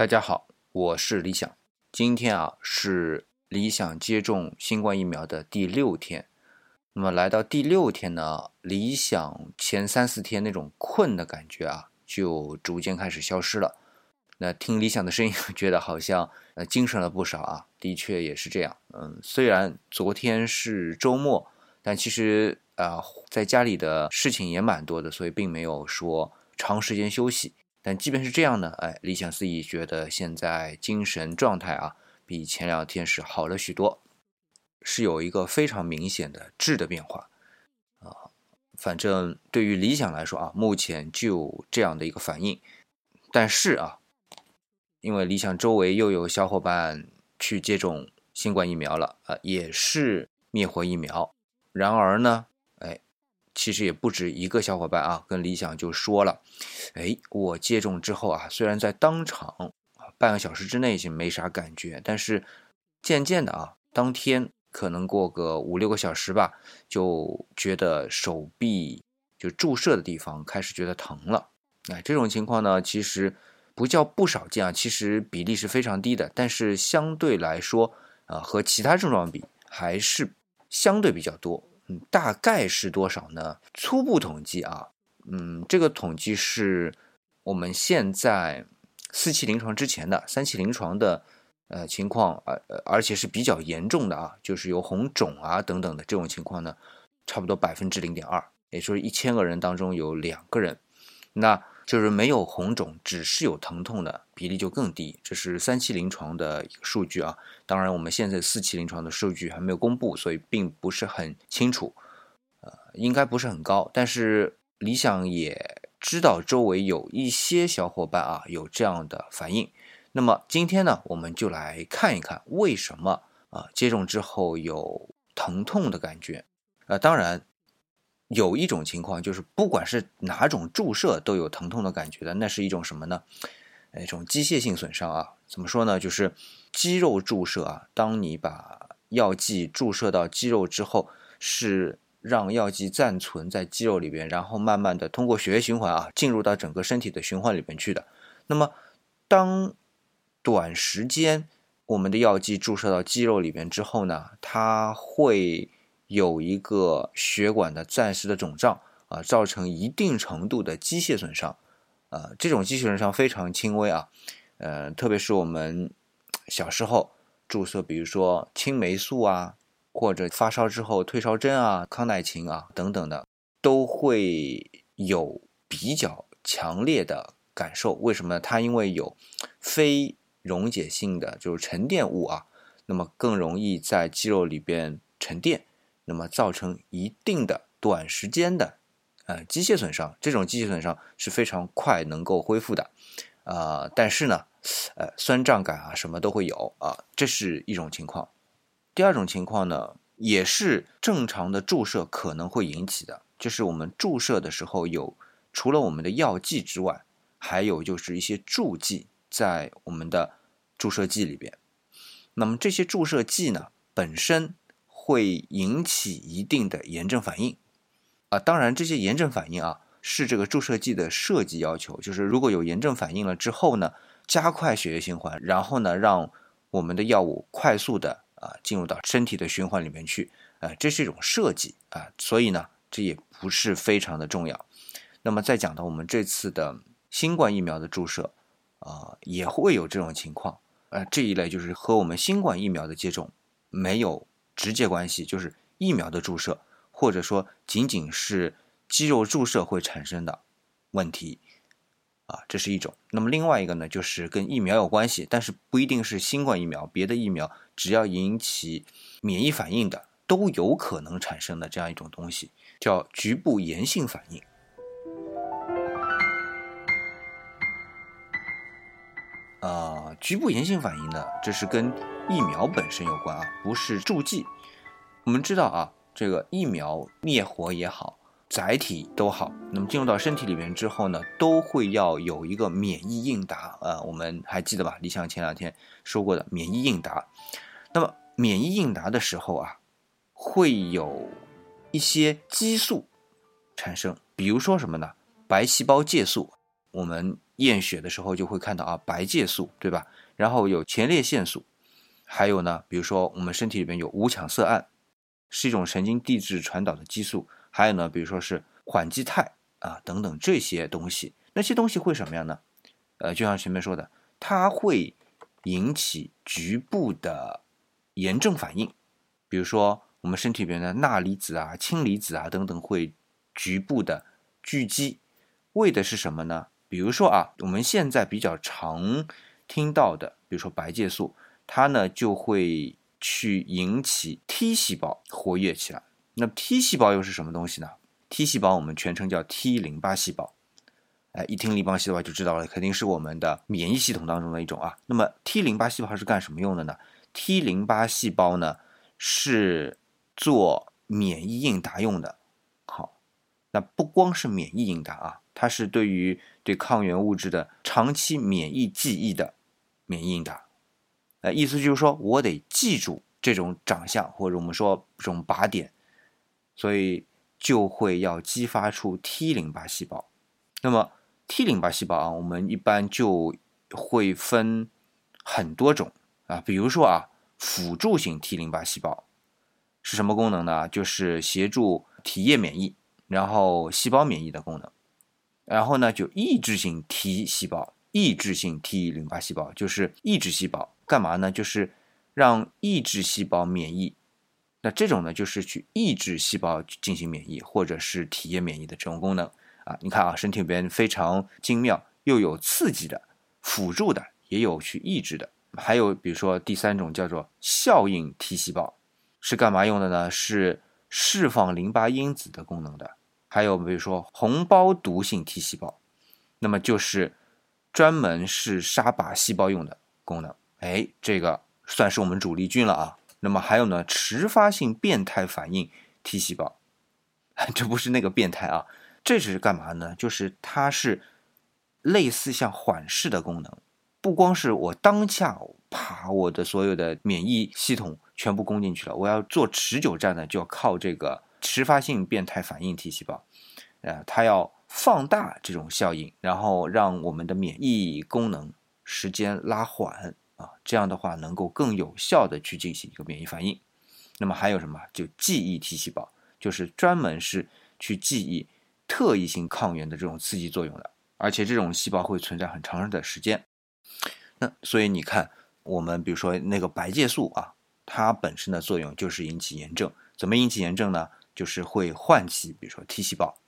大家好，我是李想。今天啊是理想接种新冠疫苗的第六天。那么来到第六天呢，理想前三四天那种困的感觉啊，就逐渐开始消失了。那听理想的声音，觉得好像呃精神了不少啊。的确也是这样。嗯，虽然昨天是周末，但其实啊在家里的事情也蛮多的，所以并没有说长时间休息。但即便是这样呢，哎，理想四己觉得现在精神状态啊，比前两天是好了许多，是有一个非常明显的质的变化啊。反正对于理想来说啊，目前就这样的一个反应。但是啊，因为理想周围又有小伙伴去接种新冠疫苗了啊，也是灭活疫苗。然而呢，其实也不止一个小伙伴啊，跟李想就说了，哎，我接种之后啊，虽然在当场半个小时之内已经没啥感觉，但是渐渐的啊，当天可能过个五六个小时吧，就觉得手臂就注射的地方开始觉得疼了。哎，这种情况呢，其实不叫不少见啊，其实比例是非常低的，但是相对来说啊，和其他症状比还是相对比较多。大概是多少呢？初步统计啊，嗯，这个统计是我们现在四期临床之前的三期临床的呃情况，而而且是比较严重的啊，就是有红肿啊等等的这种情况呢，差不多百分之零点二，也就是一千个人当中有两个人，那。就是没有红肿，只是有疼痛的比例就更低。这是三期临床的一个数据啊。当然，我们现在四期临床的数据还没有公布，所以并不是很清楚。呃，应该不是很高。但是理想也知道周围有一些小伙伴啊有这样的反应。那么今天呢，我们就来看一看为什么啊接种之后有疼痛的感觉。啊，当然。有一种情况就是，不管是哪种注射都有疼痛的感觉的，那是一种什么呢？一种机械性损伤啊。怎么说呢？就是肌肉注射啊。当你把药剂注射到肌肉之后，是让药剂暂存在肌肉里边，然后慢慢的通过血液循环啊，进入到整个身体的循环里边去的。那么，当短时间我们的药剂注射到肌肉里边之后呢，它会。有一个血管的暂时的肿胀啊，造成一定程度的机械损伤，啊，这种机械损伤非常轻微啊，呃，特别是我们小时候注射，比如说青霉素啊，或者发烧之后退烧针啊、康乃馨啊等等的，都会有比较强烈的感受。为什么呢？它因为有非溶解性的就是沉淀物啊，那么更容易在肌肉里边沉淀。那么造成一定的短时间的呃机械损伤，这种机械损伤是非常快能够恢复的，啊，但是呢，呃，酸胀感啊什么都会有啊，这是一种情况。第二种情况呢，也是正常的注射可能会引起的，就是我们注射的时候有除了我们的药剂之外，还有就是一些助剂在我们的注射剂里边。那么这些注射剂呢，本身。会引起一定的炎症反应，啊，当然这些炎症反应啊是这个注射剂的设计要求，就是如果有炎症反应了之后呢，加快血液循环，然后呢让我们的药物快速的啊进入到身体的循环里面去，啊，这是一种设计啊，所以呢这也不是非常的重要。那么再讲到我们这次的新冠疫苗的注射啊，也会有这种情况，呃，这一类就是和我们新冠疫苗的接种没有。直接关系就是疫苗的注射，或者说仅仅是肌肉注射会产生的问题啊，这是一种。那么另外一个呢，就是跟疫苗有关系，但是不一定是新冠疫苗，别的疫苗只要引起免疫反应的，都有可能产生的这样一种东西，叫局部炎性反应。啊，局部炎性反应呢，这是跟。疫苗本身有关啊，不是助剂。我们知道啊，这个疫苗灭活也好，载体都好，那么进入到身体里面之后呢，都会要有一个免疫应答。呃，我们还记得吧？李想前两天说过的免疫应答。那么免疫应答的时候啊，会有一些激素产生，比如说什么呢？白细胞介素。我们验血的时候就会看到啊，白介素，对吧？然后有前列腺素，还有呢，比如说我们身体里面有五羟色胺，是一种神经递质传导的激素，还有呢，比如说是缓激肽啊等等这些东西，那些东西会什么样呢？呃，就像前面说的，它会引起局部的炎症反应，比如说我们身体里面的钠离子啊、氢离子啊等等会局部的聚集，为的是什么呢？比如说啊，我们现在比较常听到的，比如说白介素，它呢就会去引起 T 细胞活跃起来。那 T 细胞又是什么东西呢？T 细胞我们全称叫 T 淋巴细胞。哎，一听淋巴细胞就知道了，肯定是我们的免疫系统当中的一种啊。那么 T 淋巴细胞是干什么用的呢？T 淋巴细胞呢是做免疫应答用的。好，那不光是免疫应答啊，它是对于对抗原物质的长期免疫记忆的免疫应答。呃，意思就是说我得记住这种长相，或者我们说这种靶点，所以就会要激发出 T 淋巴细胞。那么 T 淋巴细胞啊，我们一般就会分很多种啊，比如说啊，辅助型 T 淋巴细胞是什么功能呢？就是协助体液免疫，然后细胞免疫的功能。然后呢，就抑制性 T 细胞，抑制性 T 淋巴细胞就是抑制细胞，干嘛呢？就是让抑制细胞免疫。那这种呢，就是去抑制细胞进行免疫，或者是体液免疫的这种功能。啊，你看啊，身体里边非常精妙，又有刺激的、辅助的，也有去抑制的。还有比如说第三种叫做效应 T 细胞，是干嘛用的呢？是释放淋巴因子的功能的。还有比如说红胞毒性 T 细胞，那么就是专门是杀靶细胞用的功能。哎，这个算是我们主力军了啊。那么还有呢，迟发性变态反应 T 细胞，这不是那个变态啊。这是干嘛呢？就是它是类似像缓释的功能，不光是我当下啪，我的所有的免疫系统全部攻进去了，我要做持久战呢，就要靠这个迟发性变态反应 T 细胞，呃，它要放大这种效应，然后让我们的免疫功能时间拉缓啊，这样的话能够更有效的去进行一个免疫反应。那么还有什么？就记忆 T 细胞，就是专门是去记忆。特异性抗原的这种刺激作用的，而且这种细胞会存在很长的时间。那所以你看，我们比如说那个白介素啊，它本身的作用就是引起炎症。怎么引起炎症呢？就是会唤起，比如说 T 细胞。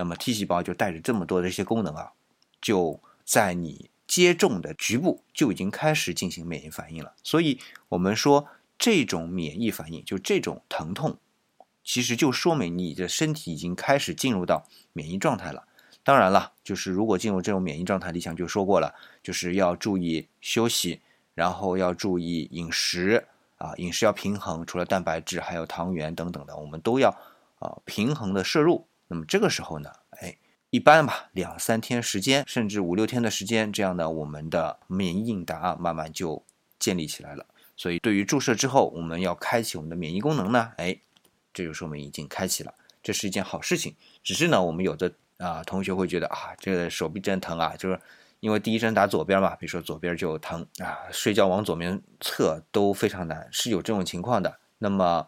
那么 T 细胞就带着这么多的一些功能啊，就在你接种的局部就已经开始进行免疫反应了。所以我们说这种免疫反应，就这种疼痛。其实就说明你的身体已经开始进入到免疫状态了。当然了，就是如果进入这种免疫状态，理想就说过了，就是要注意休息，然后要注意饮食啊，饮食要平衡，除了蛋白质，还有糖原等等的，我们都要啊平衡的摄入。那么这个时候呢，哎，一般吧，两三天时间，甚至五六天的时间，这样呢，我们的免疫应答慢慢就建立起来了。所以对于注射之后，我们要开启我们的免疫功能呢，哎。这就说明已经开启了，这是一件好事情。只是呢，我们有的啊同学会觉得啊，这个手臂真疼啊，就是因为第一针打左边嘛，比如说左边就疼啊，睡觉往左边侧都非常难，是有这种情况的。那么，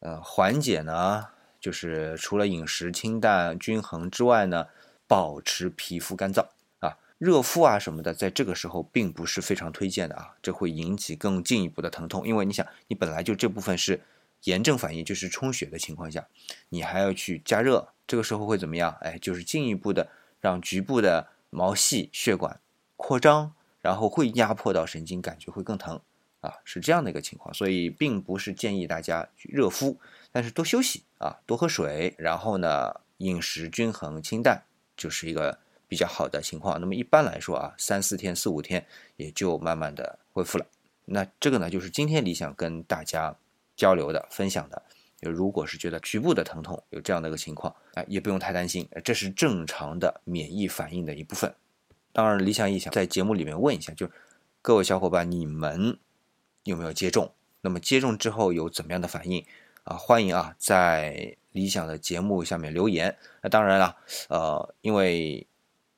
呃，缓解呢，就是除了饮食清淡均衡之外呢，保持皮肤干燥啊，热敷啊什么的，在这个时候并不是非常推荐的啊，这会引起更进一步的疼痛，因为你想，你本来就这部分是。炎症反应就是充血的情况下，你还要去加热，这个时候会怎么样？哎，就是进一步的让局部的毛细血管扩张，然后会压迫到神经，感觉会更疼啊，是这样的一个情况。所以并不是建议大家去热敷，但是多休息啊，多喝水，然后呢，饮食均衡清淡，就是一个比较好的情况。那么一般来说啊，三四天、四五天也就慢慢的恢复了。那这个呢，就是今天理想跟大家。交流的、分享的，就如果是觉得局部的疼痛有这样的一个情况，哎，也不用太担心，这是正常的免疫反应的一部分。当然，理想一想在节目里面问一下，就各位小伙伴，你们有没有接种？那么接种之后有怎么样的反应？啊，欢迎啊，在理想的节目下面留言。那当然了，呃，因为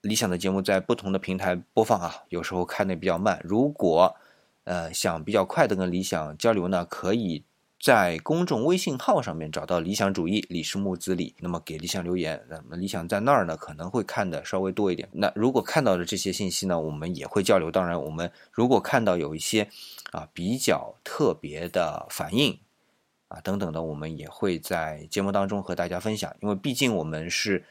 理想的节目在不同的平台播放啊，有时候看的比较慢。如果呃想比较快的跟理想交流呢，可以在公众微信号上面找到理想主义李氏木子李，那么给理想留言，那么理想在那儿呢可能会看的稍微多一点。那如果看到的这些信息呢，我们也会交流。当然，我们如果看到有一些啊比较特别的反应啊等等的，我们也会在节目当中和大家分享。因为毕竟我们是。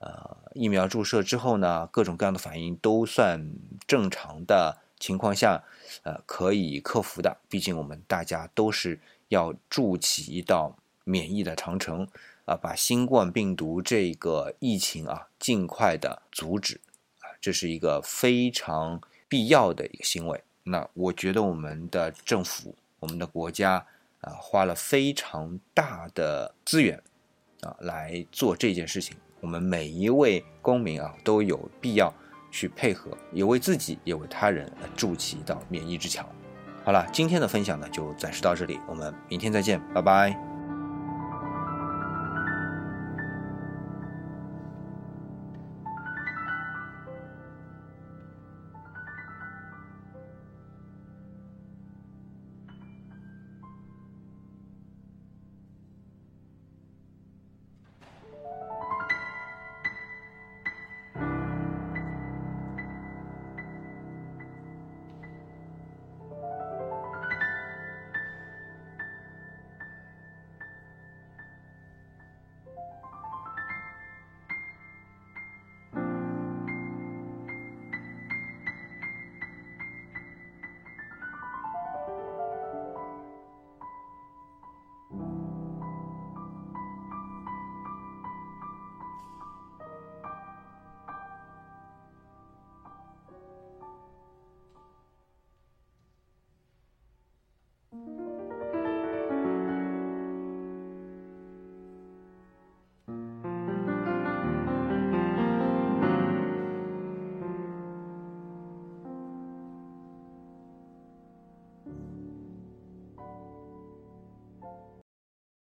呃，疫苗注射之后呢，各种各样的反应都算正常的情况下，呃，可以克服的。毕竟我们大家都是要筑起一道免疫的长城啊，把新冠病毒这个疫情啊尽快的阻止啊，这是一个非常必要的一个行为。那我觉得我们的政府、我们的国家啊，花了非常大的资源啊来做这件事情。我们每一位公民啊，都有必要去配合，也为自己，也为他人筑起一道免疫之墙。好了，今天的分享呢，就暂时到这里，我们明天再见，拜拜。